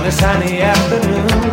on a sunny afternoon.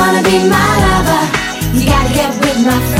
wanna be my lover, you gotta get with my friend.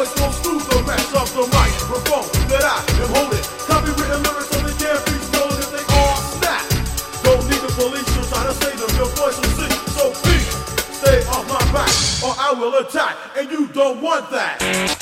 voice goes through the rest of the microphone that I am holding. Copywritten lyrics on can't be stolen if they are snap. Don't need the police to try to save them. Your voice will sing, so please stay off my back or I will attack, and you don't want that.